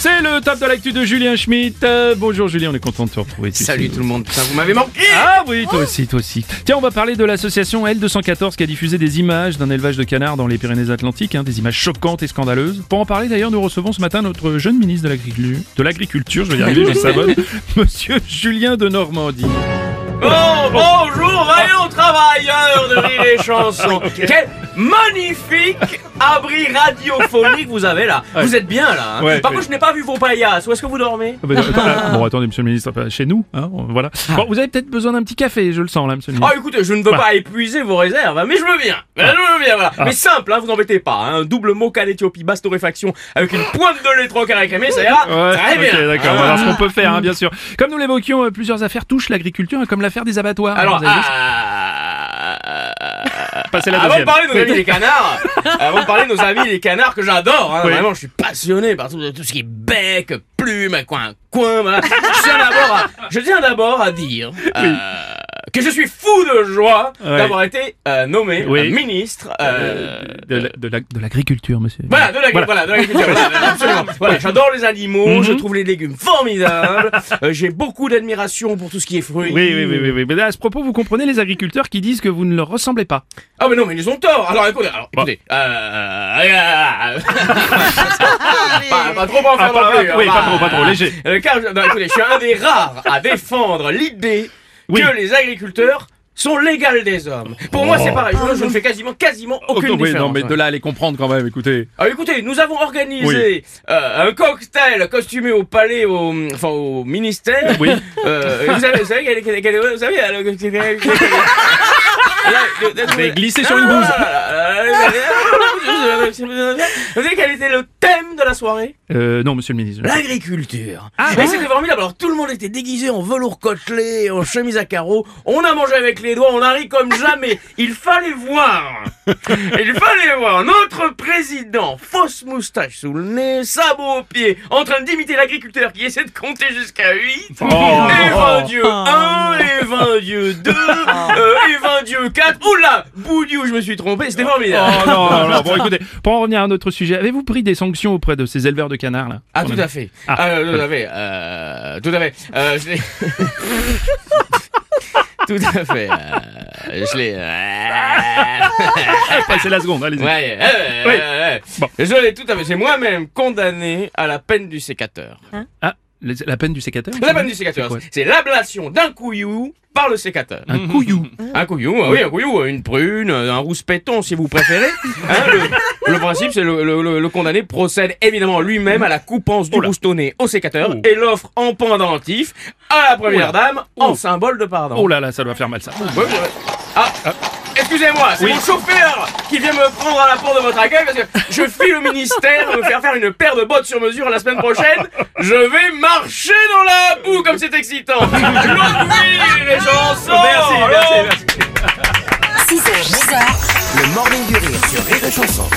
C'est le top de l'actu de Julien Schmitt. Euh, bonjour Julien, on est content de te retrouver. Salut tout le monde, putain vous m'avez manqué Ah oui, toi aussi, toi aussi. Tiens, on va parler de l'association L214 qui a diffusé des images d'un élevage de canards dans les Pyrénées-Atlantiques, hein, des images choquantes et scandaleuses. Pour en parler d'ailleurs, nous recevons ce matin notre jeune ministre de l'Agriculture, je vais y arriver, je savonne, Monsieur Julien de Normandie. Bon, bonjour, travailleurs de rire et chanson. Quel magnifique abri radiophonique vous avez là. Vous êtes bien là hein. Ouais, Par contre je n'ai pas vu vos paillasses, où est-ce que vous dormez Ah, bah, ah, bon, attendez, Monsieur le ministre, chez nous, hein, voilà. Bon, vous avez peut-être besoin d'un petit café, je le sens là, Monsieur le Ah ministre. écoutez, je ne veux Bah. pas épuiser vos réserves, hein, mais je veux bien. Je veux bien, voilà. Mais simple, hein, vous embêtez pas, hein, double mocha d'Éthiopie, basse torréfaction, avec une pointe de lait trop carré crémé, ça ira Ouais, très ok, bien. d'accord, voir ce qu'on peut faire, bien sûr. Comme nous l'évoquions, euh, plusieurs affaires touchent l'agriculture, comme l'affaire des abattoirs. Alors, Avant de parler de nos amis les canards, avant de parler de nos amis les canards que j'adore, hein, Oui. vraiment, je suis passionné par tout, tout ce qui est bec, plume, coin, coin, voilà. Je tiens d'abord à, je tiens d'abord à dire euh, que je suis fou de joie Ouais. d'avoir été euh, nommé Oui. euh, ministre. euh, de, la- de la- de l'agriculture, monsieur. voilà, de la, Voilà. voilà. de l'agriculture, voilà, absolument. Voilà, j'adore les animaux, Mhm. je trouve les légumes formidables, euh, j'ai beaucoup d'admiration pour tout ce qui est fruits. Oui, oui, oui, oui, oui. Mais à ce propos, vous comprenez les agriculteurs qui disent que vous ne leur ressemblez pas. Ah mais non, mais ils ont tort. Alors écoutez, alors, Bon. écoutez, euh, euh, pas, pas trop en faire Ah, pas- non plus, oui, hein, pas trop, pas trop, léger. Euh, car, non, écoutez, je suis un des rares à défendre l'idée Oui. que les agriculteurs sont l'égales des hommes. Pour moi, c'est pareil. Je, je ne fais quasiment, quasiment aucune Oh, oui, différence. non, mais de là à les comprendre quand même, écoutez. Alors écoutez, nous avons organisé euh, un cocktail costumé au palais, au, enfin au ministère. Oui. Euh, vous savez, vous savez, vous savez, Vous avez glissé sur une bouse. Vous savez quel était le thème de la soirée? Euh, non, monsieur le ministre. L'agriculture. Ah, et c'était formidable. Alors tout le monde était déguisé en velours côtelé, en chemise à carreaux. On a mangé avec les doigts, on a ri comme jamais. Il fallait voir. Il fallait voir notre président, fausse moustache sous le nez, sabot aux pieds, en train d'imiter l'agriculteur qui essaie de compter jusqu'à 8. Oh. et 20 dieux 1, et 20 dieux 2, euh, et 20 dieux 4. Oula, boudiou, je me suis trompé, c'était formidable. Oh non, non, non. Bon, écoutez, pour en revenir à notre sujet, avez-vous pris des sanctions auprès de ces éleveurs de canards là Ah, tout à fait. Ah, Ah, euh, tout à fait. Euh, tout à fait. Euh, je l'ai. tout à fait. Euh, je l'ai. euh, Passez la seconde, allez-y. Ouais, euh, Oui. euh, Bon. Je l'ai tout à fait. C'est moi-même condamné à la peine du sécateur. Ah, les- la peine du sécateur La peine du sécateur, C'est l'ablation d'un couillou par le sécateur. Un couillou. Un couillou, ah oui, un couillou, une prune, un rouspéton si vous préférez. Hein, le, le principe, c'est le, le, condamné procède évidemment lui-même à la coupance du Oh là. boustonné au sécateur Oh. et l'offre en pendentif à la première Oh dame en symbole de pardon. Oh là là, ça doit faire mal ça. Ouais. Ah, excusez-moi, c'est Oui. mon chauffeur qui vient me prendre à la porte de votre accueil parce que je file au ministère me faire faire une paire de bottes sur mesure la semaine prochaine. Je vais marcher dans la boue comme c'est excitant. Les chansons. Merci, merci, merci. 6h, 10h, Le morning du rire sur Rire et Chanson.